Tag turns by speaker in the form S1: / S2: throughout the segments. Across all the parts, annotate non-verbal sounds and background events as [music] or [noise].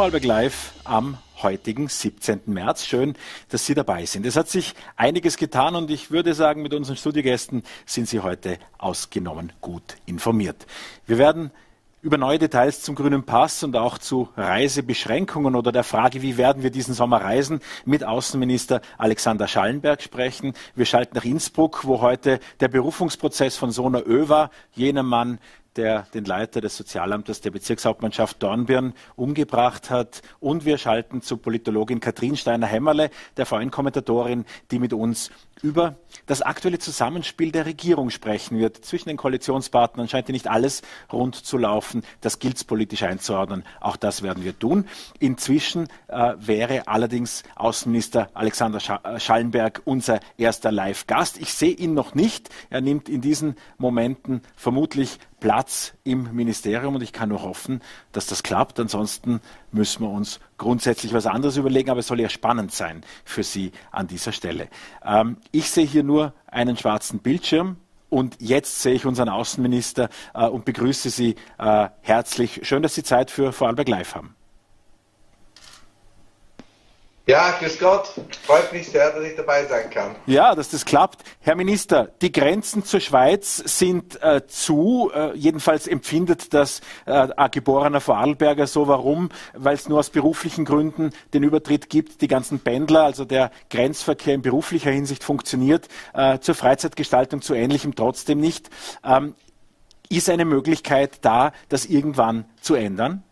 S1: Vorarlberg Live am heutigen 17. März. Schön, dass Sie dabei sind. Es hat sich einiges getan und ich würde sagen, mit unseren Studiogästen sind Sie heute ausgenommen gut informiert. Wir werden über neue Details zum grünen Pass und auch zu Reisebeschränkungen oder der Frage, wie werden wir diesen Sommer reisen, mit Außenminister Alexander Schallenberg sprechen. Wir schalten nach Innsbruck, wo heute der Berufungsprozess von Sona Över, jenem Mann, der den Leiter des Sozialamtes der Bezirkshauptmannschaft Dornbirn umgebracht hat. Und wir schalten zu Politologin Katrin Steiner-Hämmerle, der VN-Kommentatorin, die mit uns über das aktuelle Zusammenspiel der Regierung sprechen wird. Zwischen den Koalitionspartnern scheint ja nicht alles rund zu laufen. Das gilt es politisch einzuordnen. Auch das werden wir tun. Inzwischen äh, wäre allerdings Außenminister Alexander äh, Schallenberg unser erster Live-Gast. Ich sehe ihn noch nicht. Er nimmt in diesen Momenten vermutlich Platz im Ministerium und ich kann nur hoffen, dass das klappt. Ansonsten müssen wir uns grundsätzlich was anderes überlegen, aber es soll ja spannend sein für Sie an dieser Stelle. Ähm, ich sehe hier nur einen schwarzen Bildschirm. Und jetzt sehe ich unseren Außenminister äh, und begrüße Sie äh, herzlich. Schön, dass Sie Zeit für Vorarlberg Live haben.
S2: Ja, grüß Gott. Freut mich sehr, dass ich dabei sein kann.
S1: Ja, dass das klappt. Herr Minister, die Grenzen zur Schweiz sind äh, zu. Äh, jedenfalls empfindet das äh, ein geborener Vorarlberger so. Warum? Weil es nur aus beruflichen Gründen den Übertritt gibt. Die ganzen Pendler, also der Grenzverkehr in beruflicher Hinsicht funktioniert. Äh, zur Freizeitgestaltung zu Ähnlichem trotzdem nicht. Ähm, ist eine Möglichkeit da, das irgendwann zu ändern?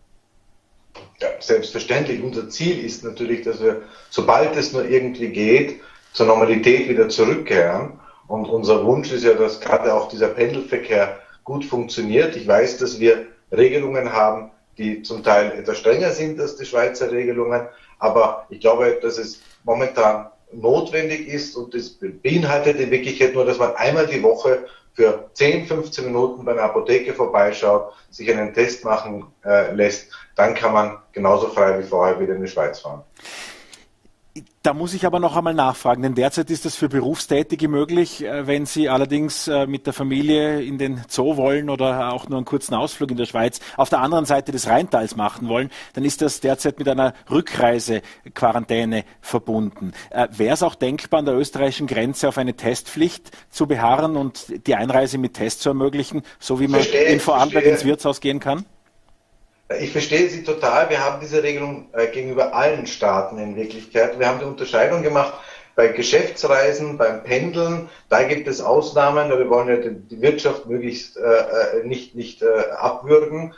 S2: Ja, selbstverständlich. Unser Ziel ist natürlich, dass wir, sobald es nur irgendwie geht, zur Normalität wieder zurückkehren. Und unser Wunsch ist ja, dass gerade auch dieser Pendelverkehr gut funktioniert. Ich weiß, dass wir Regelungen haben, die zum Teil etwas strenger sind als die Schweizer Regelungen. Aber ich glaube, dass es momentan notwendig ist und das beinhaltet in Wirklichkeit nur, dass man einmal die Woche für 10, 15 Minuten bei einer Apotheke vorbeischaut, sich einen Test machen äh, lässt, dann kann man genauso frei wie vorher wieder in die Schweiz fahren.
S1: Da muss ich aber noch einmal nachfragen, denn derzeit ist das für Berufstätige möglich. Äh, wenn Sie allerdings äh, mit der Familie in den Zoo wollen oder auch nur einen kurzen Ausflug in der Schweiz auf der anderen Seite des Rheintals machen wollen, dann ist das derzeit mit einer Rückreisequarantäne verbunden. Äh, wäre es auch denkbar, an der österreichischen Grenze auf eine Testpflicht zu beharren und die Einreise mit Test zu ermöglichen, so wie man verstehe, in Vorarlberg ins Wirtshaus gehen kann?
S2: Ich verstehe Sie total. Wir haben diese Regelung äh, gegenüber allen Staaten in Wirklichkeit. Wir haben die Unterscheidung gemacht bei Geschäftsreisen, beim Pendeln. Da gibt es Ausnahmen. Wir wollen ja die Wirtschaft möglichst äh, äh, nicht, nicht abwürgen.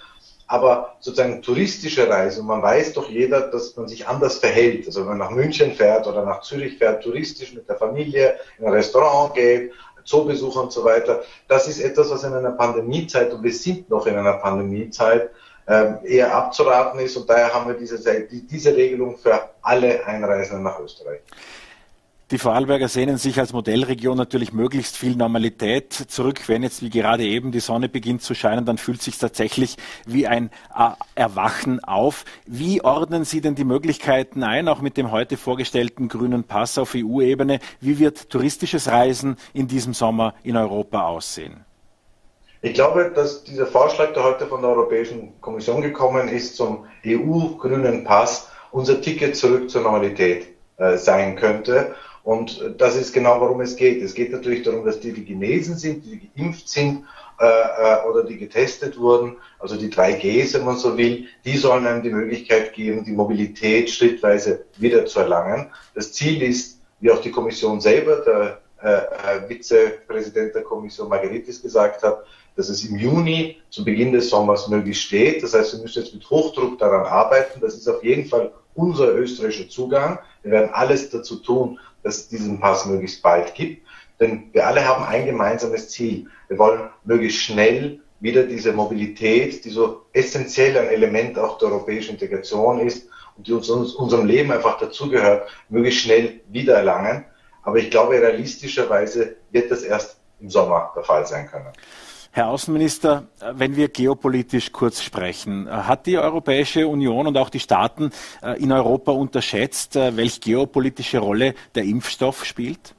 S2: Aber sozusagen touristische Reisen, man weiß doch jeder, dass man sich anders verhält. Also wenn man nach München fährt oder nach Zürich fährt, touristisch mit der Familie, in ein Restaurant geht, Zoobesuch und so weiter. Das ist etwas, was in einer Pandemiezeit, und wir sind noch in einer Pandemiezeit, eher abzuraten ist. Und daher haben wir diese, diese Regelung für alle Einreisenden nach Österreich.
S1: Die Vorarlberger sehnen sich als Modellregion natürlich möglichst viel Normalität zurück. Wenn jetzt wie gerade eben die Sonne beginnt zu scheinen, dann fühlt sich tatsächlich wie ein äh, Erwachen auf. Wie ordnen Sie denn die Möglichkeiten ein, auch mit dem heute vorgestellten grünen Pass auf EU-Ebene? Wie wird touristisches Reisen in diesem Sommer in Europa aussehen?
S2: Ich glaube, dass dieser Vorschlag, der heute von der Europäischen Kommission gekommen ist, zum EU-grünen Pass, unser Ticket zurück zur Normalität äh, sein könnte. Und das ist genau, worum es geht. Es geht natürlich darum, dass die, die genesen sind, die geimpft sind äh, äh oder die getestet wurden, also die 3Gs, wenn man so will, die sollen einem die Möglichkeit geben, die Mobilität schrittweise wieder zu erlangen. Das Ziel ist, wie auch die Kommission selber, der äh, Vizepräsident der Kommission Margaritis gesagt hat, dass es im Juni zu Beginn des Sommers möglich steht. Das heißt, wir müssen jetzt mit Hochdruck daran arbeiten. Das ist auf jeden Fall unser österreichischer Zugang. Wir werden alles dazu tun, dass es diesen Pass möglichst bald gibt. Denn wir alle haben ein gemeinsames Ziel. Wir wollen möglichst schnell wieder diese Mobilität, die so essentiell ein Element auch der europäischen Integration ist und die uns unserem Leben einfach dazugehört, möglichst schnell wiedererlangen. Aber ich glaube, realistischerweise wird das erst im Sommer der Fall sein können.
S1: Herr Außenminister, wenn wir geopolitisch kurz sprechen, hat die Europäische Union und auch die Staaten äh, in Europa unterschätzt, äh, welche geopolitische Rolle der Impfstoff spielt?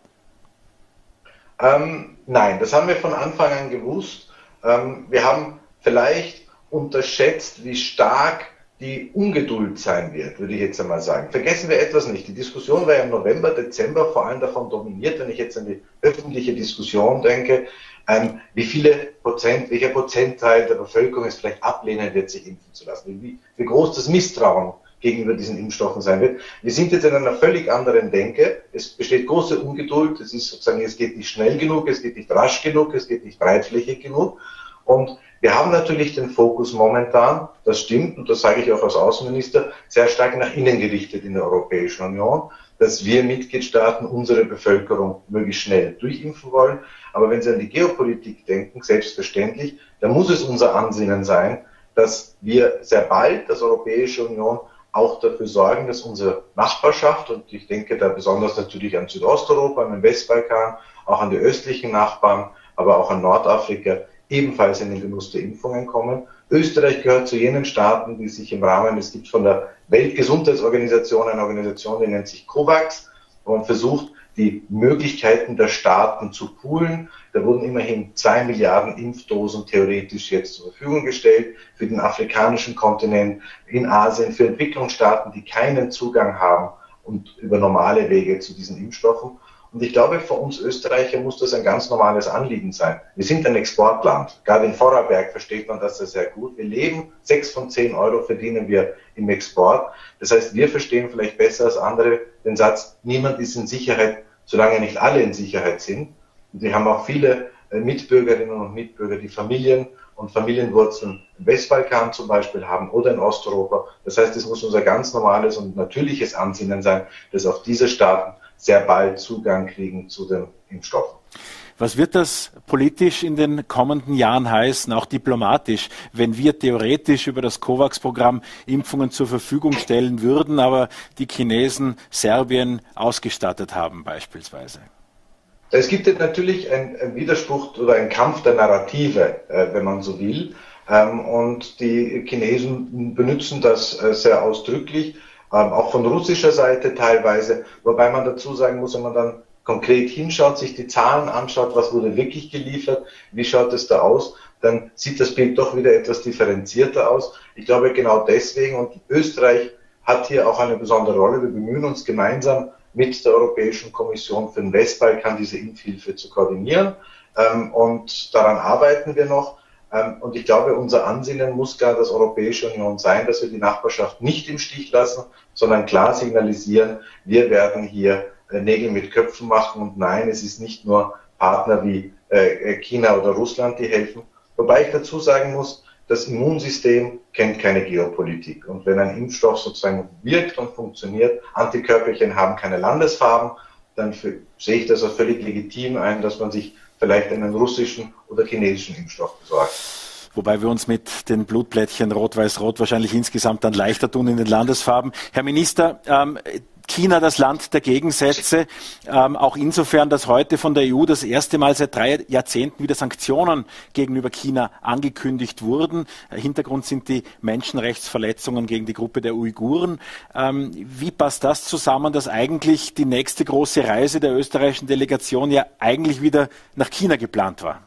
S2: Ähm, nein, das haben wir von Anfang an gewusst. Ähm, wir haben vielleicht unterschätzt, wie stark die Ungeduld sein wird, würde ich jetzt einmal sagen. Vergessen wir etwas nicht. Die Diskussion war ja im November, Dezember vor allem davon dominiert, wenn ich jetzt an die öffentliche Diskussion denke, ähm, wie viele Prozent, welcher Prozentteil der Bevölkerung es vielleicht ablehnen wird, sich impfen zu lassen, wie, wie groß das Misstrauen gegenüber diesen Impfstoffen sein wird. Wir sind jetzt in einer völlig anderen Denke. Es besteht große Ungeduld. Es ist sozusagen, es geht nicht schnell genug, es geht nicht rasch genug, es geht nicht breitflächig genug. Und wir haben natürlich den Fokus momentan, das stimmt, und das sage ich auch als Außenminister, sehr stark nach innen gerichtet in der Europäischen Union, dass wir Mitgliedstaaten unsere Bevölkerung möglichst schnell durchimpfen wollen. Aber wenn Sie an die Geopolitik denken, selbstverständlich, dann muss es unser Ansinnen sein, dass wir sehr bald als Europäische Union auch dafür sorgen, dass unsere Nachbarschaft, und ich denke da besonders natürlich an Südosteuropa, an den Westbalkan, auch an die östlichen Nachbarn, aber auch an Nordafrika, ebenfalls in den Genuss der Impfungen kommen. Österreich gehört zu jenen Staaten, die sich im Rahmen, es gibt von der Weltgesundheitsorganisation eine Organisation, die nennt sich COVAX, wo man versucht, die Möglichkeiten der Staaten zu poolen. Da wurden immerhin zwei Milliarden Impfdosen theoretisch jetzt zur Verfügung gestellt für den afrikanischen Kontinent, in Asien, für Entwicklungsstaaten, die keinen Zugang haben und über normale Wege zu diesen Impfstoffen. Und ich glaube, für uns Österreicher muss das ein ganz normales Anliegen sein. Wir sind ein Exportland. Gerade in Vorarlberg versteht man das sehr gut. Wir leben, sechs von zehn Euro verdienen wir im Export. Das heißt, wir verstehen vielleicht besser als andere den Satz, niemand ist in Sicherheit, solange nicht alle in Sicherheit sind. Und wir haben auch viele äh, Mitbürgerinnen und Mitbürger, die Familien und Familienwurzeln im Westbalkan zum Beispiel haben oder in Osteuropa. Das heißt, es muss unser ganz normales und natürliches Ansinnen sein, dass auch diese Staaten sehr bald Zugang kriegen zu den Impfstoffen.
S1: Was wird das politisch in den kommenden Jahren heißen, auch diplomatisch, wenn wir theoretisch über das COVAX-Programm Impfungen zur Verfügung stellen würden, aber die Chinesen Serbien ausgestattet haben beispielsweise?
S2: Es gibt natürlich einen Widerspruch oder einen Kampf der Narrative, äh, wenn man so will. Ähm, und die Chinesen benutzen das äh, sehr ausdrücklich auch von russischer Seite teilweise, wobei man dazu sagen muss, wenn man dann konkret hinschaut, sich die Zahlen anschaut, was wurde wirklich geliefert, wie schaut es da aus, dann sieht das Bild doch wieder etwas differenzierter aus. Ich glaube genau deswegen und Österreich hat hier auch eine besondere Rolle. Wir bemühen uns gemeinsam mit der Europäischen Kommission für den Westbalkan diese Impfhilfe zu koordinieren. Ähm, und daran arbeiten wir noch. Ähm, und ich glaube, unser Ansinnen muss gar das Europäische Union sein, dass wir die Nachbarschaft nicht im Stich lassen, sondern klar signalisieren, wir werden hier äh, Nägel mit Köpfen machen und nein, es ist nicht nur Partner wie äh, China oder Russland, die helfen. Wobei ich dazu sagen muss, das Immunsystem kennt keine Geopolitik. Und wenn ein Impfstoff sozusagen wirkt und funktioniert, Antikörperchen haben keine Landesfarben, dann sehe ich das als völlig legitim ein, dass man sich vielleicht einen russischen oder chinesischen Impfstoff besorgt.
S1: Wobei wir uns mit den Blutplättchen Rot-Weiß-Rot wahrscheinlich insgesamt dann leichter tun in den Landesfarben. Herr Minister, ähm, China das Land der Gegensätze, ähm, auch insofern, dass heute von der EU das erste Mal seit drei Jahrzehnten wieder Sanktionen gegenüber China angekündigt wurden. Hintergrund sind die Menschenrechtsverletzungen gegen die Gruppe der Uiguren. Ähm, wie passt das zusammen, dass eigentlich die nächste große Reise der österreichischen Delegation ja eigentlich wieder nach China geplant war?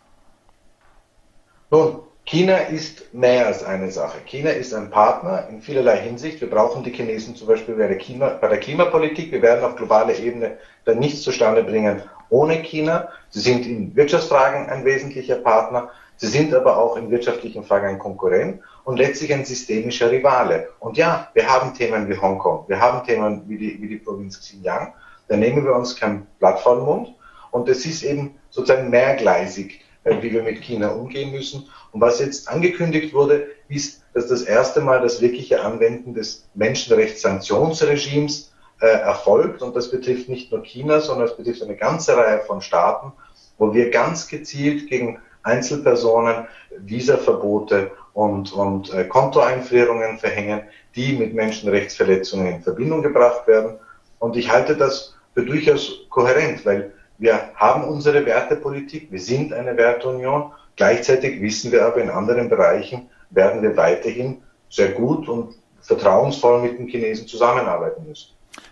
S2: Nun, China ist mehr als eine Sache. China ist ein Partner in vielerlei Hinsicht. Wir brauchen die Chinesen zum Beispiel bei der, Klima, bei der Klimapolitik. Wir werden auf globaler Ebene dann nichts zustande bringen ohne China. Sie sind in Wirtschaftsfragen ein wesentlicher Partner. Sie sind aber auch in wirtschaftlichen Fragen ein Konkurrent und letztlich ein systemischer Rivale. Und ja, wir haben Themen wie Hongkong. Wir haben Themen wie die, wie die Provinz Xinjiang. Da nehmen wir uns kein Blatt vor den Mund. Und es ist eben sozusagen mehrgleisig wie wir mit China umgehen müssen. Und was jetzt angekündigt wurde, ist, dass das erste Mal das wirkliche Anwenden des Menschenrechtssanktionsregimes äh, erfolgt. Und das betrifft nicht nur China, sondern es betrifft eine ganze Reihe von Staaten. wo wir ganz gezielt gegen Einzelpersonen Visaverbote und, und äh, Kontoeinfrierungen verhängen, die mit Menschenrechtsverletzungen in Verbindung gebracht werden. Und ich halte das für durchaus kohärent, weil wir haben unsere Wertepolitik, wir sind eine Werteunion. Gleichzeitig wissen wir aber, in anderen Bereichen werden wir weiterhin sehr gut und vertrauensvoll mit den Chinesen zusammenarbeiten müssen.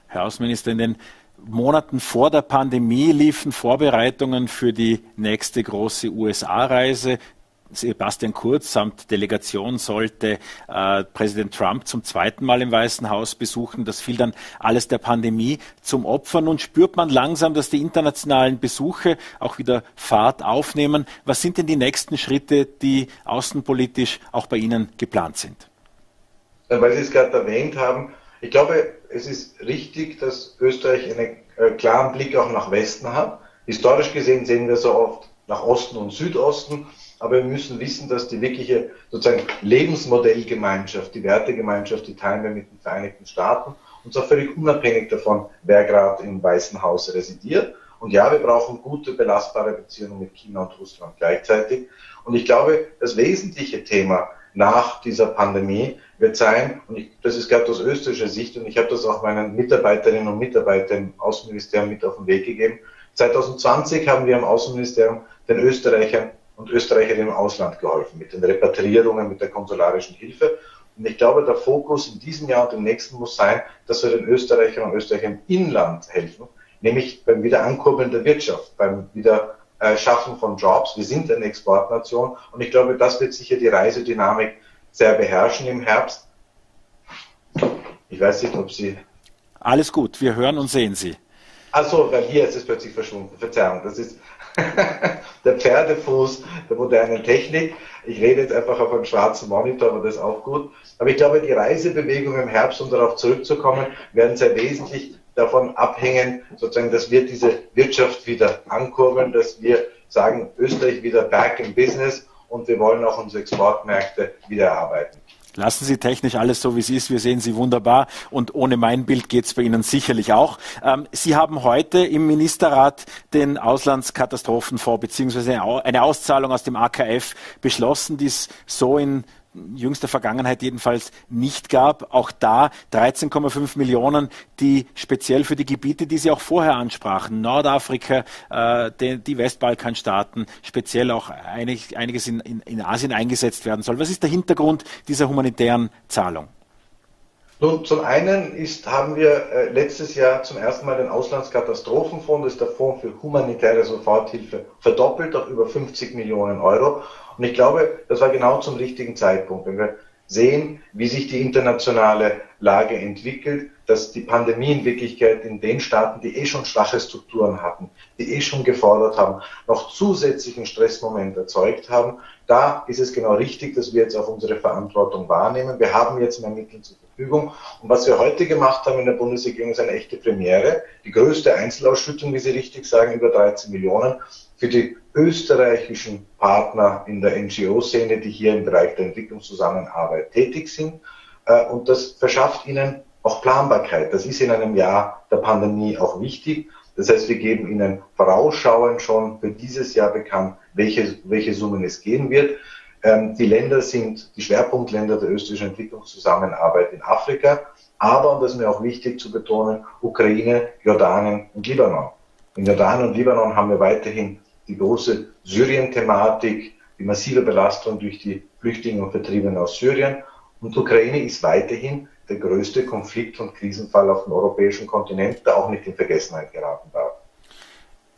S1: Herr Außenminister, in den Monaten vor der Pandemie liefen Vorbereitungen für die nächste große USA-Reise. Sebastian Kurz samt Delegation sollte äh, Präsident Trump zum zweiten Mal im Weißen Haus besuchen. Das fiel dann alles der Pandemie zum Opfer. Nun spürt man langsam, dass die internationalen Besuche auch wieder Fahrt aufnehmen. Was sind denn die nächsten Schritte, die außenpolitisch auch bei Ihnen geplant sind?
S2: Weil Sie es gerade erwähnt haben, ich glaube, es ist richtig, dass Österreich einen äh, klaren Blick auch nach Westen hat. Historisch gesehen sehen wir so oft nach Osten und Südosten, aber wir müssen wissen, dass die wirkliche sozusagen Lebensmodellgemeinschaft, die Wertegemeinschaft, die teilen wir mit den Vereinigten Staaten und zwar völlig unabhängig davon, wer gerade im Weißen Haus residiert. Und ja, wir brauchen gute, belastbare Beziehungen mit China und Russland gleichzeitig. Und ich glaube, das wesentliche Thema nach dieser Pandemie wird sein, und ich, das ist gerade aus österreichischer Sicht, und ich habe das auch meinen Mitarbeiterinnen und Mitarbeitern im Außenministerium mit auf den Weg gegeben. 2020 haben wir im Außenministerium den Österreichern und Österreicherinnen im Ausland geholfen, mit den Repatriierungen, mit der konsularischen Hilfe. Und ich glaube, der Fokus in diesem Jahr und im nächsten muss sein, dass wir den Österreichern und Österreichern im Inland helfen, nämlich beim Wiederankurbeln der Wirtschaft, beim wieder äh, Schaffen von Jobs. Wir sind eine Exportnation und ich glaube, das wird sicher die Reisedynamik sehr beherrschen im Herbst. Ich weiß nicht, ob Sie.
S1: Alles gut, wir hören und sehen Sie.
S2: Achso, weil hier ist es plötzlich verschwunden. Verzeihung, das ist [laughs] der Pferdefuß der modernen Technik. Ich rede jetzt einfach auf einem schwarzen Monitor, aber das ist auch gut. Aber ich glaube, die Reisebewegung im Herbst, um darauf zurückzukommen, werden sehr wesentlich davon abhängen, sozusagen, dass wir diese Wirtschaft wieder ankurbeln, dass wir sagen, Österreich wieder back in business und wir wollen auch unsere Exportmärkte wieder erarbeiten.
S1: Lassen Sie technisch alles so, wie es ist. Wir sehen Sie wunderbar. Und ohne mein Bild geht es bei Ihnen sicherlich auch. Ähm, Sie haben heute im Ministerrat den Auslandskatastrophenfonds beziehungsweise eine Auszahlung aus dem AKF beschlossen, die es so in jüngster Vergangenheit jedenfalls nicht gab. Auch da 13,5 Millionen, die speziell für die Gebiete, die Sie auch vorher ansprachen, Nordafrika, äh, die, die Westbalkanstaaten, speziell auch einig, einiges in, in, in Asien eingesetzt werden soll. Was ist der Hintergrund dieser humanitären Zahlung?
S2: Nun, zum einen ist, haben wir äh, letztes Jahr zum ersten Mal den Auslandskatastrophenfonds, das ist der Fonds für humanitäre Soforthilfe, verdoppelt auf über 50 Millionen Euro. Und ich glaube, das war genau zum richtigen Zeitpunkt. Wenn wir sehen, wie sich die internationale Lage entwickelt, dass die Pandemie in Wirklichkeit in den Staaten, die eh schon schwache Strukturen hatten, die eh schon gefordert haben, noch zusätzlichen Stressmoment erzeugt haben. Da ist es genau richtig, dass wir jetzt auch unsere Verantwortung wahrnehmen. Wir haben jetzt mehr Mittel zur Verfügung. Und was wir heute gemacht haben in der Bundesregierung ist eine echte Premiere. Die größte Einzelausschüttung, wie Sie richtig sagen, über 13 Millionen für die österreichischen Partner in der NGO-Szene, die hier im Bereich der Entwicklungszusammenarbeit tätig sind. Äh, und das verschafft ihnen auch Planbarkeit. Das ist in einem Jahr der Pandemie auch wichtig. Das heißt, wir geben Ihnen vorausschauend schon für dieses Jahr bekannt, welche, welche Summen es gehen wird. Ähm, die Länder sind die Schwerpunktländer der österreichischen Entwicklungszusammenarbeit in Afrika, aber, und das ist mir auch wichtig zu betonen, Ukraine, Jordanien und Libanon. In Jordanien und Libanon haben wir weiterhin die große Syrien-Thematik, die massive Belastung durch die Flüchtlinge und Vertriebenen aus Syrien. Und Ukraine ist weiterhin der größte Konflikt- und Krisenfall auf dem europäischen Kontinent, der auch nicht in Vergessenheit geraten.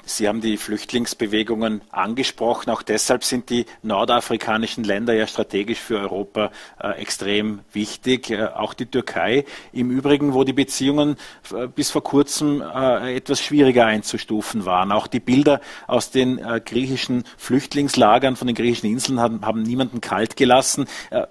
S1: Sie haben die Flüchtlingsbewegungen angesprochen. Auch deshalb sind die nordafrikanischen Länder ja strategisch für Europa äh, extrem wichtig. Äh, auch die Türkei im Übrigen, wo die Beziehungen äh, bis vor kurzem äh, etwas schwieriger einzustufen waren. Auch die Bilder aus den äh, griechischen Flüchtlingslagern von den griechischen Inseln haben, haben niemanden kalt gelassen. Äh,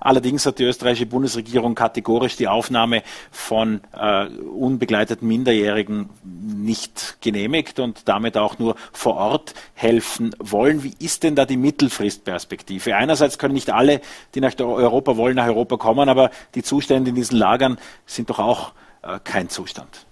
S1: allerdings hat die österreichische Bundesregierung kategorisch die Aufnahme von unbegleiteten Minderjährigen nicht genehmigt und damit auch nur vor Ort helfen wollen. Wie ist denn da die Mittelfristperspektive? Einerseits können nicht alle, die nach Europa wollen, nach Europa kommen, aber die Zustände in diesen Lagern sind doch auch äh, kein Zustand.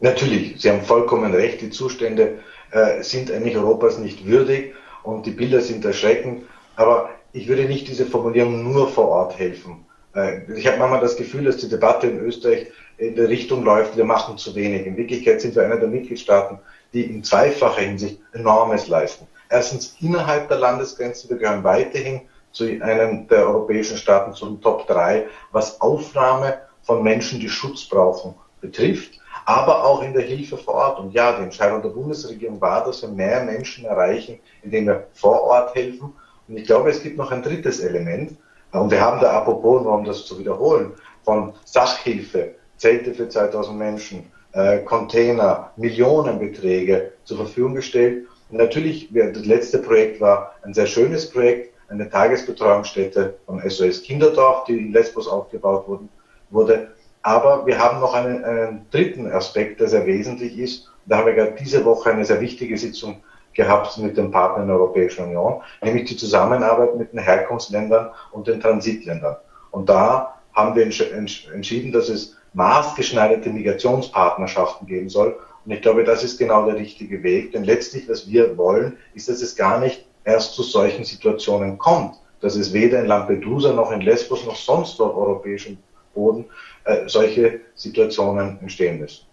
S2: Natürlich, Sie haben vollkommen recht. Die Zustände äh, sind eigentlich Europas nicht würdig und die Bilder sind erschreckend. Aber ich würde nicht diese Formulierung nur vor Ort helfen. Äh, ich habe manchmal das Gefühl, dass die Debatte in Österreich in der Richtung läuft, wir machen zu wenig. In Wirklichkeit sind wir einer der Mitgliedstaaten, die in zweifacher Hinsicht enormes leisten. Erstens innerhalb der Landesgrenzen, wir gehören weiterhin zu einem der europäischen Staaten zu den Top 3, was Aufnahme von Menschen, die Schutz brauchen, betrifft, aber auch in der Hilfe vor Ort. Und ja, die Entscheidung der Bundesregierung war, dass wir mehr Menschen erreichen, indem wir vor Ort helfen. Und ich glaube, es gibt noch ein drittes Element. Und wir haben da apropos, nur um das zu wiederholen, von Sachhilfe, Zelte für 2000 Menschen, äh, Container, Millionenbeträge zur Verfügung gestellt. Und natürlich, das letzte Projekt war ein sehr schönes Projekt, eine Tagesbetreuungsstätte von SOS Kinderdorf, die in Lesbos aufgebaut wurden, wurde. Aber wir haben noch einen, einen dritten Aspekt, der sehr wesentlich ist. Da haben wir gerade diese Woche eine sehr wichtige Sitzung gehabt mit den Partnern der Europäischen Union, nämlich die Zusammenarbeit mit den Herkunftsländern und den Transitländern. Und da haben wir entschieden, dass es maßgeschneiderte Migrationspartnerschaften geben soll. Und ich glaube, das ist genau der richtige Weg. Denn letztlich, was wir wollen, ist, dass es gar nicht erst zu solchen Situationen kommt. Dass es weder in Lampedusa noch in Lesbos noch sonst auf europäischem Boden äh, solche Situationen entstehen müssen.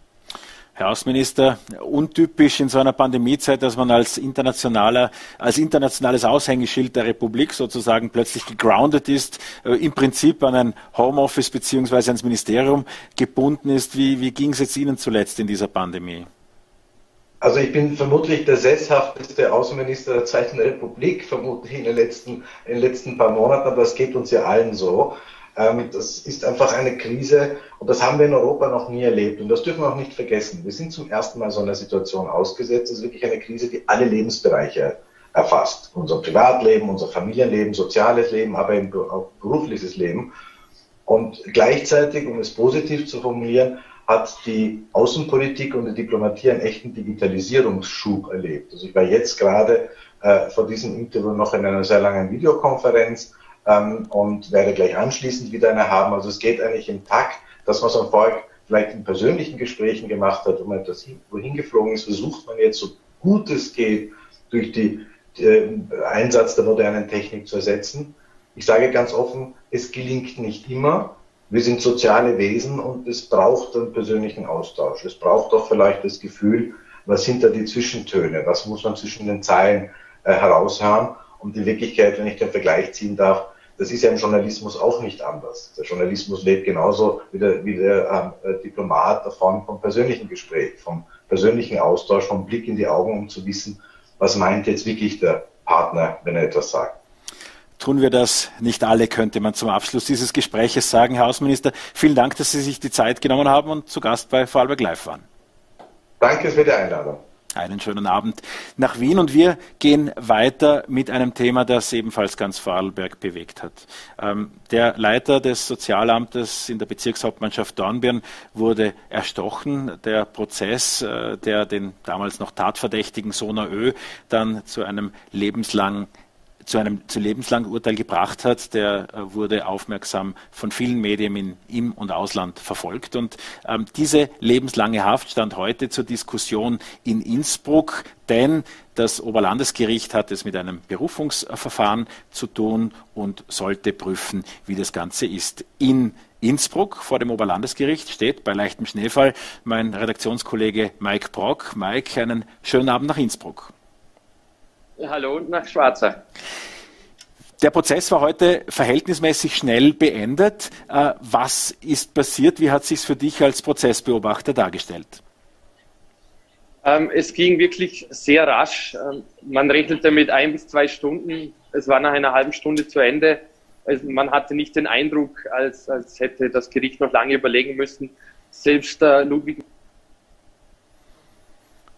S1: Herr Außenminister, untypisch in so einer Pandemiezeit, dass man als internationaler, als internationales Aushängeschild der Republik sozusagen plötzlich gegroundet ist, äh, im Prinzip an ein Homeoffice beziehungsweise ans Ministerium gebunden ist. Wie, wie ging es jetzt Ihnen zuletzt in dieser Pandemie?
S2: Also ich bin vermutlich der sesshafteste Außenminister der Zweiten Republik, vermutlich in den letzten, in den letzten paar Monaten, aber es geht uns ja allen so. Ähm, das ist einfach eine Krise und das haben wir in Europa noch nie erlebt und das dürfen wir auch nicht vergessen. Wir sind zum ersten Mal so einer Situation ausgesetzt. Es ist wirklich eine Krise, die alle Lebensbereiche erfasst. Unser Privatleben, unser Familienleben, soziales Leben, aber eben auch berufliches Leben. Und gleichzeitig, um es positiv zu formulieren, hat die Außenpolitik und die Diplomatie einen echten Digitalisierungsschub erlebt. Also ich war jetzt gerade äh, vor diesem Interview noch in einer sehr langen Videokonferenz ähm, und werde gleich anschließend wieder eine haben. Also es geht eigentlich im Takt, dass man so vorher vielleicht in persönlichen Gesprächen gemacht hat, wo man etwas wohin geflogen ist, versucht man jetzt so gut es geht durch die äh, Einsatz der modernen Technik zu ersetzen. Ich sage ganz offen, es gelingt nicht immer. Wir sind soziale Wesen und es braucht einen persönlichen Austausch. Es braucht auch vielleicht das Gefühl, was sind da die Zwischentöne, was muss man zwischen den Zeilen äh, heraushören. Und in Wirklichkeit, wenn ich den Vergleich ziehen darf, das ist ja im Journalismus auch nicht anders. Der Journalismus lebt genauso wie der, wie der äh, Diplomat davon vom persönlichen Gespräch, vom persönlichen Austausch, vom Blick in die Augen, um zu wissen, was meint jetzt wirklich der Partner, wenn er etwas sagt.
S1: Tun wir das nicht alle, könnte man zum Abschluss dieses Gespräches sagen. Herr Außenminister, vielen Dank, dass Sie sich die Zeit genommen haben und zu Gast bei Vorarlberg Live waren.
S2: Danke für die Einladung.
S1: Einen schönen Abend nach Wien und wir gehen weiter mit einem Thema, das ebenfalls ganz Vorarlberg bewegt hat. Ähm, der Leiter des Sozialamtes in der Bezirkshauptmannschaft Dornbirn wurde erstochen. Der Prozess, äh, der den damals noch tatverdächtigen Sona Ö dann zu einem lebenslangen zu einem zu lebenslangen Urteil gebracht hat, der äh, wurde aufmerksam von vielen Medien in, im und Ausland verfolgt. Und ähm, diese lebenslange Haft stand heute zur Diskussion in Innsbruck, denn das Oberlandesgericht hat es mit einem Berufungsverfahren zu tun und sollte prüfen, wie das Ganze ist. In Innsbruck vor dem Oberlandesgericht steht bei leichtem Schneefall mein Redaktionskollege Mike Brock. Mike, einen schönen Abend nach Innsbruck.
S3: Hallo und nach Schwarzer.
S1: Der Prozess war heute verhältnismäßig schnell beendet. Äh, was ist passiert? Wie hat sich für dich als Prozessbeobachter dargestellt?
S3: Ähm, es ging wirklich sehr rasch. Ähm, man rechnete mit ein bis zwei Stunden. Es war nach einer halben Stunde zu Ende. Also man hatte nicht den Eindruck, als, als hätte das Gericht noch lange überlegen müssen. Selbst äh, Ludwig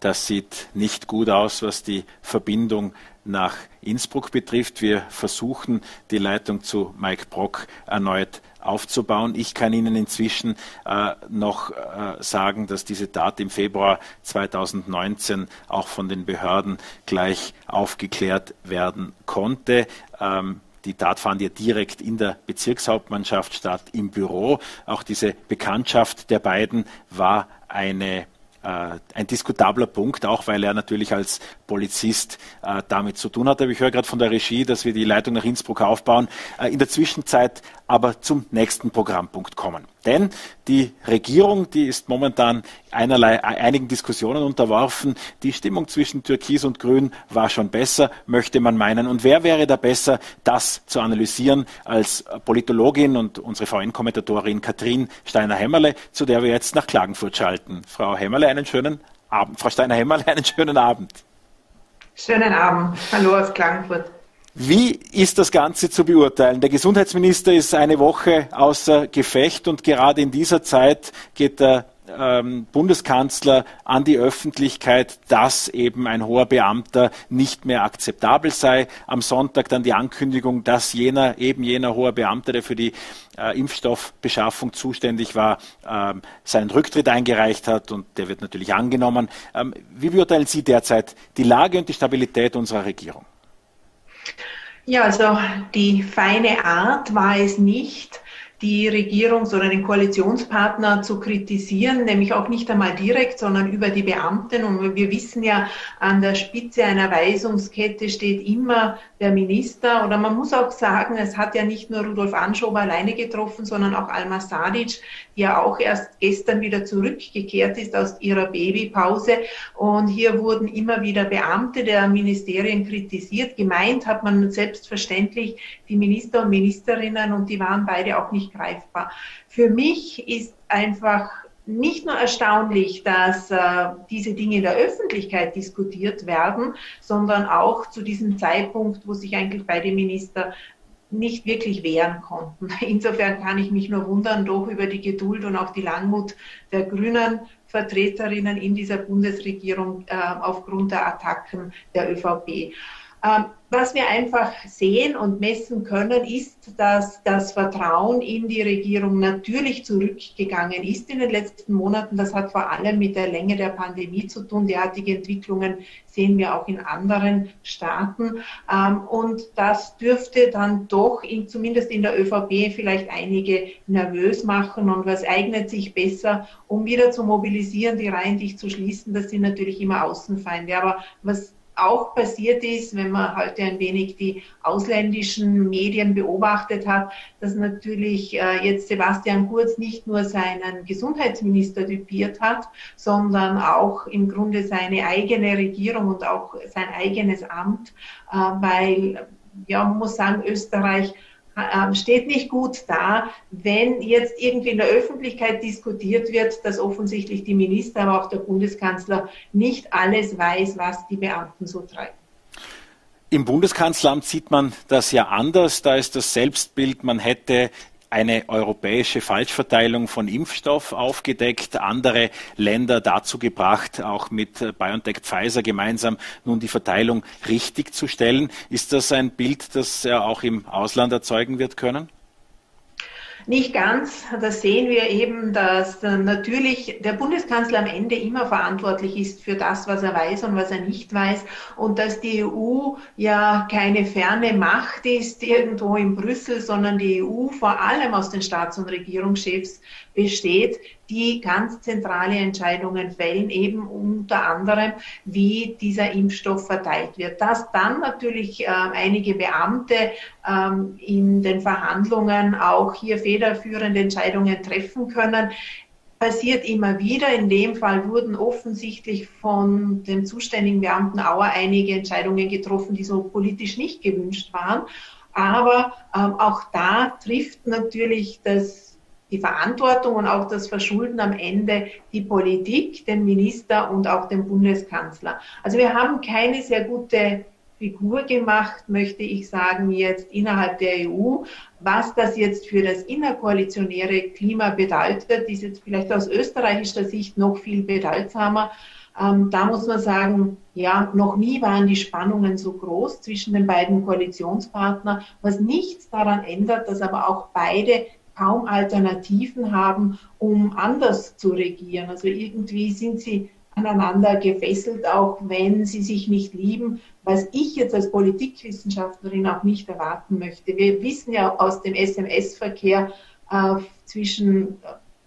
S1: das sieht nicht gut aus, was die Verbindung nach Innsbruck betrifft. Wir versuchen, die Leitung zu Mike Brock erneut aufzubauen. Ich kann Ihnen inzwischen äh, noch äh, sagen, dass diese Tat im Februar 2019 auch von den Behörden gleich aufgeklärt werden konnte. Ähm, die Tat fand ja direkt in der Bezirkshauptmannschaft statt, im Büro. Auch diese Bekanntschaft der beiden war eine ein diskutabler Punkt, auch weil er natürlich als Polizist äh, damit zu tun hat. Aber ich höre gerade von der Regie, dass wir die Leitung nach Innsbruck aufbauen. Äh, in der Zwischenzeit aber zum nächsten Programmpunkt kommen. Denn die Regierung, die ist momentan einerlei, einigen Diskussionen unterworfen. Die Stimmung zwischen Türkis und Grün war schon besser, möchte man meinen. Und wer wäre da besser, das zu analysieren als Politologin und unsere VN-Kommentatorin Katrin Steiner-Hämmerle, zu der wir jetzt nach Klagenfurt schalten. Frau Hämmerle, einen schönen Abend. Frau Steiner-Hämmerle, [laughs] einen schönen Abend.
S4: Schönen Abend. Hallo aus Klagenfurt.
S1: Wie ist das Ganze zu beurteilen? Der Gesundheitsminister ist eine Woche außer Gefecht und gerade in dieser Zeit geht der ähm, Bundeskanzler an die Öffentlichkeit, dass eben ein hoher Beamter nicht mehr akzeptabel sei. Am Sonntag dann die Ankündigung, dass jener, eben jener hoher Beamter, der für die äh, Impfstoffbeschaffung zuständig war, ähm, seinen Rücktritt eingereicht hat und der wird natürlich angenommen. Ähm, wie beurteilen Sie derzeit die Lage und die Stabilität unserer Regierung?
S4: Ja, also die feine Art war es nicht, die Regierungs- oder den Koalitionspartner zu kritisieren, nämlich auch nicht einmal direkt, sondern über die Beamten. Und wir wissen ja, an der Spitze einer Weisungskette steht immer der Minister. Oder man muss auch sagen, es hat ja nicht nur Rudolf Anschober alleine getroffen, sondern auch Alma Sadic, die ja auch erst gestern wieder zurückgekehrt ist aus ihrer Babypause. Und hier wurden immer wieder Beamte der Ministerien kritisiert. Gemeint hat man selbstverständlich die Minister und Ministerinnen und die waren beide auch nicht greifbar. Für mich ist einfach nicht nur erstaunlich, dass äh, diese Dinge in der Öffentlichkeit diskutiert werden, sondern auch zu diesem Zeitpunkt, wo sich eigentlich beide Minister nicht wirklich wehren konnten. [laughs] Insofern kann ich mich nur wundern, doch über die Geduld und auch die Langmut der Grünen Vertreterinnen in dieser Bundesregierung äh, aufgrund der Attacken der ÖVP. Ähm, was wir einfach sehen und messen können, ist, dass das Vertrauen in die Regierung natürlich zurückgegangen ist in den letzten Monaten. Das hat vor allem mit der Länge der Pandemie zu tun. Derartige Entwicklungen sehen wir auch in anderen Staaten. Ähm, und das dürfte dann doch in, zumindest in der ÖVP vielleicht einige nervös machen. Und was eignet sich besser, um wieder zu mobilisieren, die Reihen dicht zu schließen? Das sind natürlich immer Außenfeinde. Aber was auch passiert ist, wenn man heute ein wenig die ausländischen Medien beobachtet hat, dass natürlich äh, jetzt Sebastian Kurz nicht nur seinen Gesundheitsminister typiert hat, sondern auch im Grunde seine eigene Regierung und auch sein eigenes Amt, äh, weil ja, man muss sagen, Österreich steht nicht gut da, wenn jetzt irgendwie in der Öffentlichkeit diskutiert wird, dass offensichtlich die Minister, aber auch der Bundeskanzler nicht alles weiß, was die Beamten so treiben.
S1: Im Bundeskanzleramt sieht man das ja anders. Da ist das Selbstbild, man hätte eine europäische Falschverteilung von Impfstoff aufgedeckt, andere Länder dazu gebracht, auch mit BioNTech Pfizer gemeinsam nun die Verteilung richtig zu stellen. Ist das ein Bild, das er auch im Ausland erzeugen wird können?
S4: Nicht ganz. Da sehen wir eben, dass natürlich der Bundeskanzler am Ende immer verantwortlich ist für das, was er weiß und was er nicht weiß. Und dass die EU ja keine ferne Macht ist irgendwo in Brüssel, sondern die EU vor allem aus den Staats- und Regierungschefs besteht, die ganz zentrale Entscheidungen fällen, eben unter anderem, wie dieser Impfstoff verteilt wird. Dass dann natürlich äh, einige Beamte ähm, in den Verhandlungen auch hier federführende Entscheidungen treffen können, passiert immer wieder. In dem Fall wurden offensichtlich von dem zuständigen Beamten Auer einige Entscheidungen getroffen, die so politisch nicht gewünscht waren. Aber ähm, auch da trifft natürlich das die Verantwortung und auch das Verschulden am Ende die Politik, den Minister und auch den Bundeskanzler. Also wir haben keine sehr gute Figur gemacht, möchte ich sagen, jetzt innerhalb der EU. Was das jetzt für das innerkoalitionäre Klima bedeutet, ist jetzt vielleicht aus österreichischer Sicht noch viel bedeutsamer. Ähm, da muss man sagen, ja, noch nie waren die Spannungen so groß zwischen den beiden Koalitionspartnern, was nichts daran ändert, dass aber auch beide kaum Alternativen haben, um anders zu regieren. Also irgendwie sind sie aneinander gefesselt, auch wenn sie sich nicht lieben, was ich jetzt als Politikwissenschaftlerin auch nicht erwarten möchte. Wir wissen ja aus dem SMS-Verkehr äh, zwischen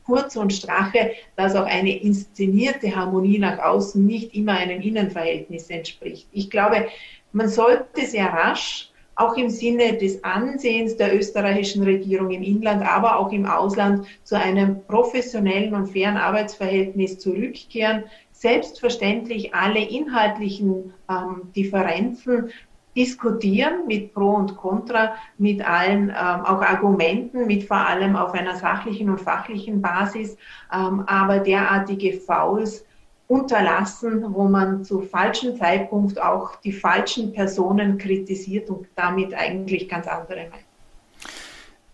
S4: Kurz und Strache, dass auch eine inszenierte Harmonie nach außen nicht immer einem Innenverhältnis entspricht. Ich glaube, man sollte sehr rasch auch im Sinne des Ansehens der österreichischen Regierung im Inland, aber auch im Ausland zu einem professionellen und fairen Arbeitsverhältnis zurückkehren. Selbstverständlich alle inhaltlichen ähm, Differenzen diskutieren mit Pro und Contra, mit allen ähm, auch Argumenten, mit vor allem auf einer sachlichen und fachlichen Basis. Ähm, aber derartige Fouls unterlassen, wo man zu falschen Zeitpunkt auch die falschen Personen kritisiert und damit eigentlich ganz andere meint.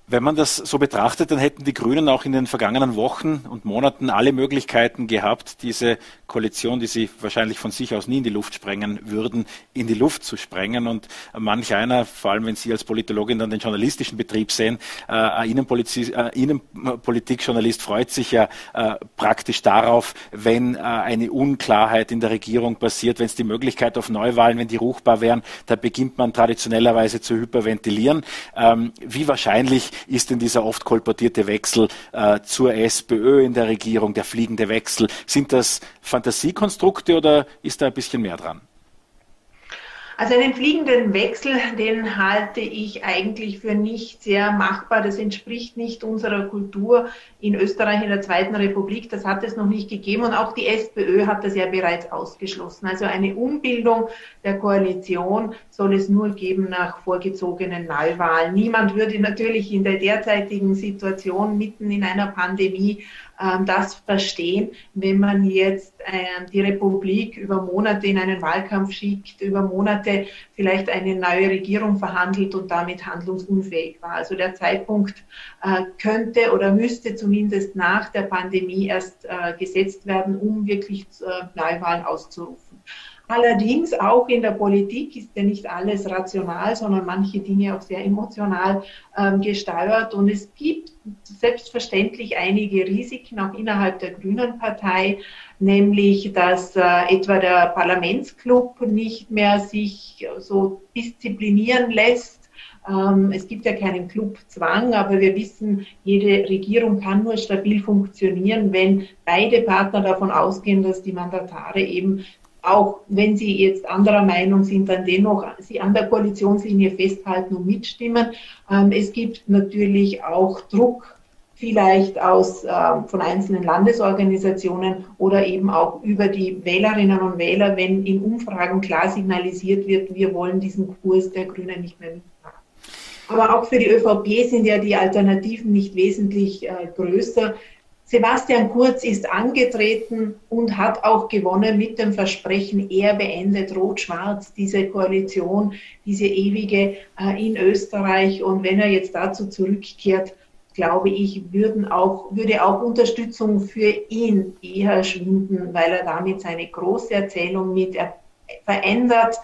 S1: Wenn man das so betrachtet, dann hätten die Grünen auch in den vergangenen Wochen und Monaten alle Möglichkeiten gehabt, diese Koalition, die sie wahrscheinlich von sich aus nie in die Luft sprengen würden, in die Luft zu sprengen. Und manch einer, vor allem wenn Sie als Politologin dann den journalistischen Betrieb sehen, äh, ein äh, Innenpolitikjournalist freut sich ja äh, praktisch darauf, wenn äh, eine Unklarheit in der Regierung passiert, wenn es die Möglichkeit auf Neuwahlen, wenn die ruchbar wären, da beginnt man traditionellerweise zu hyperventilieren. Ähm, wie wahrscheinlich ist denn dieser oft kolportierte Wechsel äh, zur SPÖ in der Regierung, der fliegende Wechsel? Sind das Fantasiekonstrukte oder ist da ein bisschen mehr dran?
S4: Also einen fliegenden Wechsel, den halte ich eigentlich für nicht sehr machbar. Das entspricht nicht unserer Kultur in Österreich in der Zweiten Republik. Das hat es noch nicht gegeben und auch die SPÖ hat das ja bereits ausgeschlossen. Also eine Umbildung der Koalition soll es nur geben nach vorgezogenen Neuwahlen. Niemand würde natürlich in der derzeitigen Situation mitten in einer Pandemie das verstehen, wenn man jetzt ähm, die Republik über Monate in einen Wahlkampf schickt, über Monate vielleicht eine neue Regierung verhandelt und damit handlungsunfähig war. Also der Zeitpunkt äh, könnte oder müsste zumindest nach der Pandemie erst äh, gesetzt werden, um wirklich äh, Neuwahlen auszurufen. Allerdings auch in der Politik ist ja nicht alles rational, sondern manche Dinge auch sehr emotional ähm, gesteuert. Und es gibt selbstverständlich einige Risiken auch innerhalb der Grünen Partei, nämlich dass äh, etwa der Parlamentsclub nicht mehr sich so disziplinieren lässt. Ähm, es gibt ja keinen Clubzwang, aber wir wissen, jede Regierung kann nur stabil funktionieren, wenn beide Partner davon ausgehen, dass die Mandatare eben auch wenn sie jetzt anderer Meinung sind, dann dennoch sie an der Koalitionslinie festhalten und mitstimmen. Ähm, es gibt natürlich auch Druck vielleicht aus, äh, von einzelnen Landesorganisationen oder eben auch über die Wählerinnen und Wähler, wenn in Umfragen klar signalisiert wird, wir wollen diesen Kurs der Grünen nicht mehr mitmachen. Aber auch für die ÖVP sind ja die Alternativen nicht wesentlich äh, größer. Sebastian Kurz ist angetreten und hat auch gewonnen mit dem Versprechen, er beendet Rot-Schwarz, diese Koalition, diese ewige äh, in Österreich. Und wenn er jetzt dazu zurückkehrt, glaube ich, würden auch, würde auch Unterstützung für ihn eher schwinden, weil er damit seine große Erzählung mit er verändert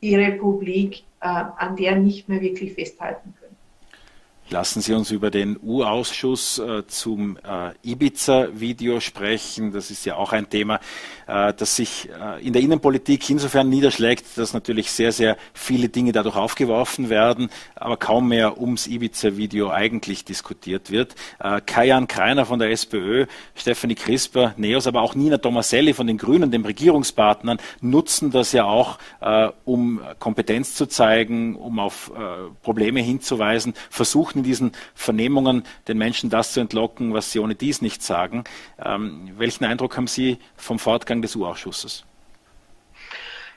S4: die Republik, äh, an der nicht mehr wirklich festhalten können.
S1: Lassen Sie uns über den U-Ausschuss äh, zum äh, Ibiza-Video sprechen. Das ist ja auch ein Thema, äh, das sich äh, in der Innenpolitik insofern niederschlägt, dass natürlich sehr, sehr viele Dinge dadurch aufgeworfen werden, aber kaum mehr ums Ibiza-Video eigentlich diskutiert wird. Äh, Kajan Kreiner von der SPÖ, Stephanie Crisper, Neos, aber auch Nina Tomaselli von den Grünen, dem Regierungspartnern, nutzen das ja auch, äh, um Kompetenz zu zeigen, um auf Probleme hinzuweisen, versuchen in diesen Vernehmungen den Menschen das zu entlocken, was sie ohne dies nicht sagen. Ähm, welchen Eindruck haben Sie vom Fortgang des U-Ausschusses?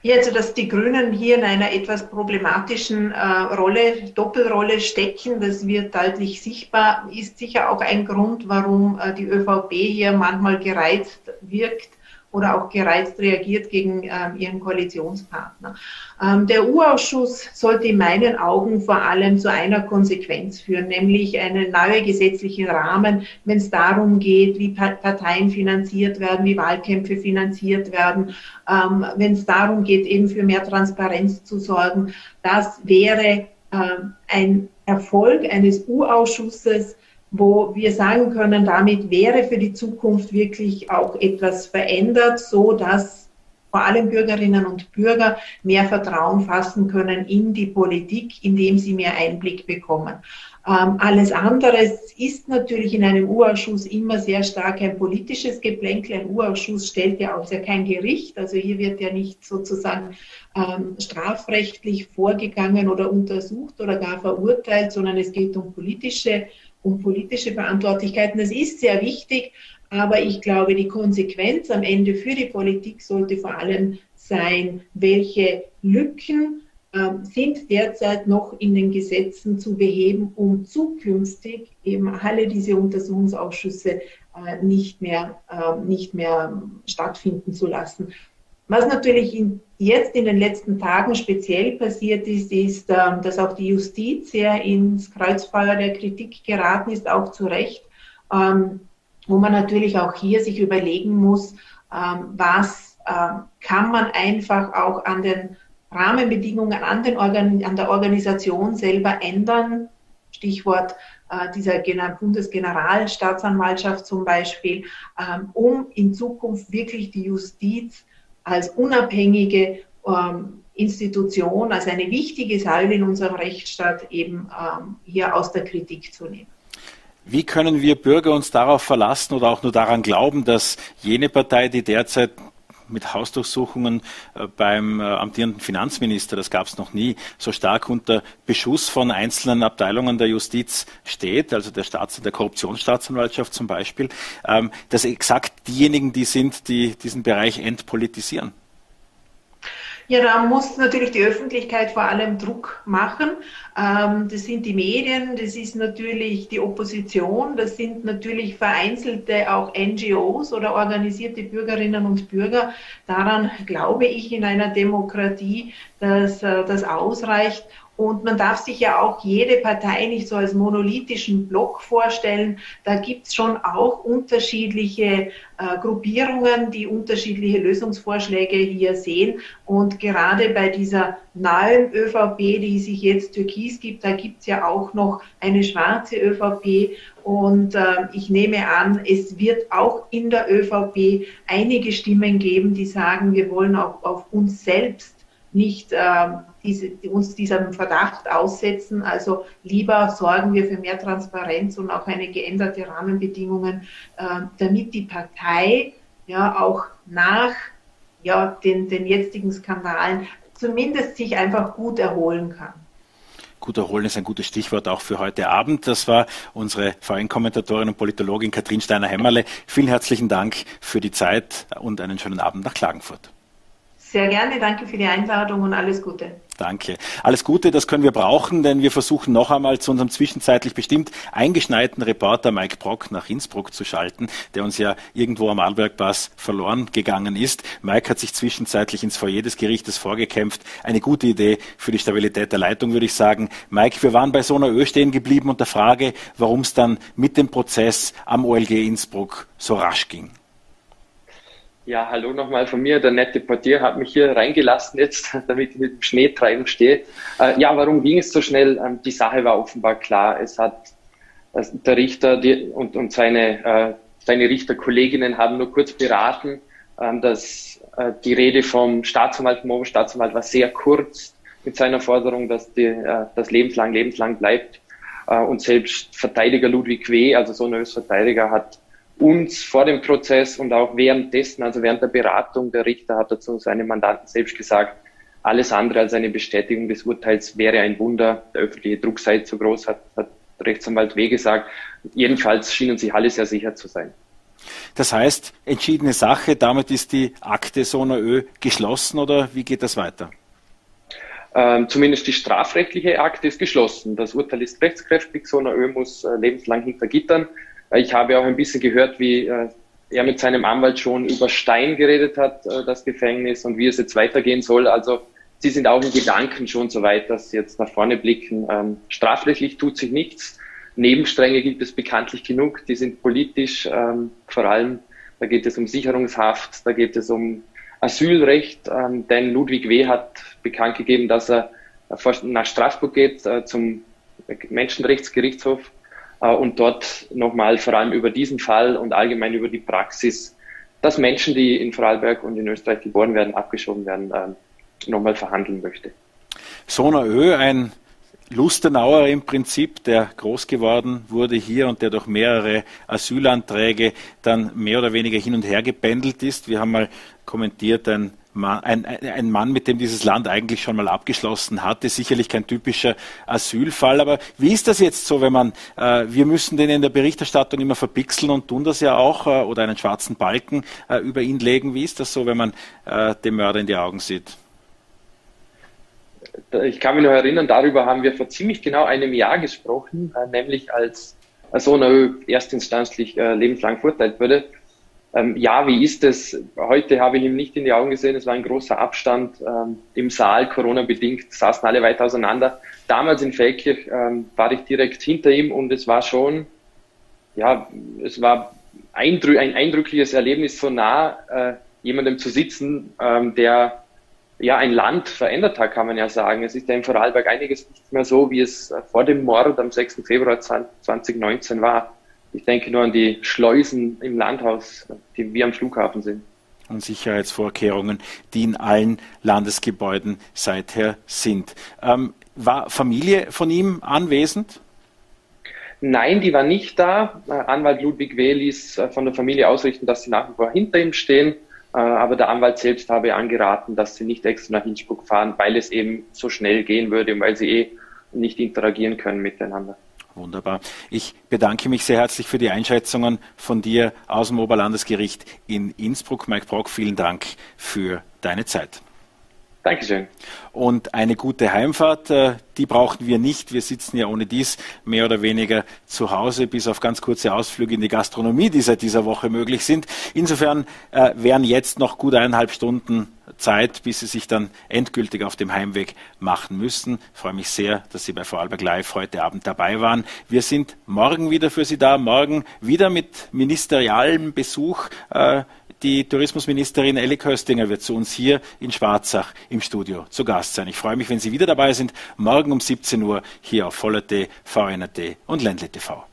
S4: Ja, also dass die Grünen hier in einer etwas problematischen äh, Rolle, Doppelrolle stecken, das wird deutlich sichtbar, ist sicher auch ein Grund, warum äh, die ÖVP hier manchmal gereizt wirkt oder auch gereizt reagiert gegen ähm, ihren Koalitionspartner. Ähm, der U-Ausschuss sollte in meinen Augen vor allem zu einer Konsequenz führen, nämlich einen neuen gesetzlichen Rahmen, wenn es darum geht, wie Parteien finanziert werden, wie Wahlkämpfe finanziert werden, ähm, wenn es darum geht, eben für mehr Transparenz zu sorgen. Das wäre ähm, ein Erfolg eines U-Ausschusses, wo wir sagen können, damit wäre für die Zukunft wirklich auch etwas verändert, so dass vor allem Bürgerinnen und Bürger mehr Vertrauen fassen können in die Politik, indem sie mehr Einblick bekommen. Ähm, alles andere ist natürlich in einem U-Ausschuss immer sehr stark ein politisches Geplänkel. Ein U-Ausschuss stellt ja auch ja kein Gericht. Also hier wird ja nicht sozusagen ähm, strafrechtlich vorgegangen oder untersucht oder gar verurteilt, sondern es geht um politische, um politische Verantwortlichkeiten. Das ist sehr wichtig. Aber ich glaube, die Konsequenz am Ende für die Politik sollte vor allem sein, welche Lücken ähm, sind derzeit noch in den Gesetzen zu beheben, um zukünftig eben alle diese Untersuchungsausschüsse äh, nicht mehr, ähm, nicht mehr stattfinden zu lassen. Was natürlich in, jetzt in den letzten Tagen speziell passiert ist, ist, ähm, dass auch die Justiz sehr ins Kreuzfeuer der Kritik geraten ist, auch zu Recht, wo man natürlich auch hier sich überlegen muss, was kann man einfach auch an den Rahmenbedingungen an, den Organ an der Organisation selber ändern. Stichwort äh, dieser Bundesgeneralstaatsanwaltschaft zum Beispiel, ähm, um in Zukunft wirklich die Justiz als unabhängige ähm, Institution, als eine wichtige Säule in unserem Rechtsstaat eben ähm, hier aus der Kritik zu nehmen.
S1: Wie können wir Bürger uns darauf verlassen oder auch nur daran glauben, dass jene Partei, die derzeit mit Hausdurchsuchungen äh, beim äh, amtierenden Finanzminister, das gab es noch nie, so stark unter Beschuss von einzelnen Abteilungen der Justiz steht, also der, Staats der Korruptionsstaatsanwaltschaft zum Beispiel, ähm, dass exakt diejenigen, die sind, die diesen Bereich entpolitisieren.
S4: Ja, da muss natürlich die Öffentlichkeit vor allem Druck machen. Ähm, das sind die Medien, das ist natürlich die Opposition, das sind natürlich vereinzelte auch NGOs oder organisierte Bürgerinnen und Bürger. Daran glaube ich in einer Demokratie, dass äh, das ausreicht, und man darf sich ja auch jede Partei nicht so als monolithischen Block vorstellen. Da gibt's schon auch unterschiedliche äh, Gruppierungen, die unterschiedliche Lösungsvorschläge hier sehen. Und gerade bei dieser neuen ÖVP, die sich jetzt türkis gibt, da gibt's ja auch noch eine schwarze ÖVP. Und äh, ich nehme an, es wird auch in der ÖVP einige Stimmen geben, die sagen, wir wollen auch auf uns selbst nicht äh, diese, uns diesem Verdacht aussetzen. Also lieber sorgen wir für mehr Transparenz und auch eine geänderte Rahmenbedingungen, äh, damit die Partei ja auch nach ja, den, den jetzigen Skandalen zumindest sich einfach gut erholen kann.
S1: Gut erholen ist ein gutes Stichwort auch für heute Abend. Das war unsere VN-Kommentatorin und Politologin Katrin Steiner-Hämmerle. Vielen herzlichen Dank für die Zeit und einen schönen Abend nach Klagenfurt.
S4: Sehr gerne, danke für die Einladung und alles Gute.
S1: Danke. Alles Gute, das können wir brauchen, denn wir versuchen noch einmal zu unserem zwischenzeitlich bestimmt eingeschneiten Reporter Mike Brock nach Innsbruck zu schalten, der uns ja irgendwo am Arlbergpass verloren gegangen ist. Mike hat sich zwischenzeitlich ins Foyer des Gerichtes vorgekämpft. Eine gute Idee für die Stabilität der Leitung, würde ich sagen. Mike, wir waren bei so einer Ö stehen geblieben und der Frage, warum es dann mit dem Prozess am OLG Innsbruck so rasch ging.
S3: Ja, hallo nochmal von mir. Der nette Portier hat mich hier reingelassen jetzt, [laughs] damit ich mit dem Schneetreiben stehe. Äh, ja, warum ging es so schnell? Ähm, die Sache war offenbar klar. Es hat äh, der Richter die, und, und seine, äh, seine Richterkolleginnen haben nur kurz beraten. Ähm, dass äh, die Rede vom Staatsanwalt, vom Oberstaatsanwalt war sehr kurz mit seiner Forderung, dass die, äh, das lebenslang, lebenslang bleibt. Äh, und selbst Verteidiger Ludwig W., also so ein Verteidiger, hat uns vor dem Prozess und auch währenddessen, also während der Beratung, der Richter hat dazu seinem Mandanten selbst gesagt, alles andere als eine Bestätigung des Urteils wäre ein Wunder. Der öffentliche Druck sei zu groß, hat, hat Rechtsanwalt W. gesagt. Jedenfalls schienen sich alle sehr sicher zu sein.
S1: Das heißt, entschiedene Sache, damit ist die Akte Sona Ö geschlossen oder wie geht das weiter?
S3: Ähm, zumindest die strafrechtliche Akte ist geschlossen. Das Urteil ist rechtskräftig. Sona Ö muss äh, lebenslang hinter Gittern. Ich habe auch ein bisschen gehört, wie äh, er mit seinem Anwalt schon über Stein geredet hat, äh, das Gefängnis, und wie es jetzt weitergehen soll. Also sie sind auch in Gedanken schon so weit, dass sie jetzt nach vorne blicken. Ähm, strafrechtlich tut sich nichts. Nebenstränge gibt es bekanntlich genug. Die sind politisch ähm, vor allem. Da geht es um Sicherungshaft, da geht es um Asylrecht, ähm, denn Ludwig W. hat bekannt gegeben, dass er nach Straßburg geht zum Menschenrechtsgerichtshof äh, und dort nochmal vor allem über diesen Fall und allgemein über die Praxis dass Menschen, die in Vorarlberg und in Österreich geboren werden, abgeschoben werden, ähm, nochmal verhandeln möchte.
S1: Sona Ö, ein Lustenauer im Prinzip, der groß geworden wurde hier und der durch mehrere Asylanträge dann mehr oder weniger hin und her gependelt ist. Wir haben mal kommentiert, ein ein, ein, Mann, mit dem dieses Land eigentlich schon mal abgeschlossen hatte. Sicherlich kein typischer Asylfall. Aber wie ist das jetzt so, wenn man, äh, wir müssen den in der Berichterstattung immer verpixeln und tun das ja auch, äh, oder einen schwarzen Balken äh, über ihn legen. Wie ist das so, wenn man äh, dem Mörder in die Augen sieht?
S3: ich kann mich noch erinnern, darüber haben wir vor ziemlich genau einem Jahr gesprochen, äh, nämlich als Sohn erstinstanzlich äh, lebenslang verurteilt wurde. Ähm, ja, wie ist es? Heute habe ich ihm nicht in die Augen gesehen. Es war ein großer Abstand ähm, im Saal, Corona-bedingt, saßen alle weit auseinander. Damals in Feldkirch ähm, war ich direkt hinter ihm und es war schon, ja, es war eindrü ein eindrückliches Erlebnis, so nah äh, jemandem zu sitzen, ähm, der ja, ein Land verändert hat, kann man ja sagen. Es ist ja in Vorarlberg einiges nicht mehr so, wie es vor dem Mord am 6. Februar 2019 war. Ich denke nur an die Schleusen im Landhaus, die wie am Flughafen sind.
S1: Und Sicherheitsvorkehrungen, die in allen Landesgebäuden seither sind. Ähm, war Familie von ihm anwesend?
S3: Nein, die war nicht da. Äh, Anwalt Ludwig W. ließ äh, von der Familie ausrichten, dass sie nach wie vor hinter ihm stehen. Äh, aber der Anwalt selbst habe angeraten, dass sie nicht extra nach Innsbruck fahren, weil es eben so schnell gehen würde und weil sie eh nicht interagieren können miteinander.
S1: Wunderbar. Ich bedanke mich sehr herzlich für die Einschätzungen von dir aus dem Oberlandesgericht in Innsbruck. Mike Brock, vielen Dank für deine Zeit.
S3: Dankeschön.
S1: Und eine gute Heimfahrt, äh, die brauchten wir nicht. Wir sitzen ja ohne dies mehr oder weniger zu Hause, bis auf ganz kurze Ausflüge in die Gastronomie, die seit dieser Woche möglich sind. Insofern äh, wären jetzt noch gut eineinhalb Stunden Zeit, bis Sie sich dann endgültig auf dem Heimweg machen müssen. Ich freue mich sehr, dass Sie bei Vorarlberg Live heute Abend dabei waren. Wir sind morgen wieder für Sie da, morgen wieder mit ministerialem Besuch. Äh, die Tourismusministerin Elli Köstinger wird zu uns hier in Schwarzach im Studio zu Gast sein. Ich freue mich, wenn Sie wieder dabei sind, morgen um 17 Uhr hier auf Voller.t, VNRT und Ländle TV.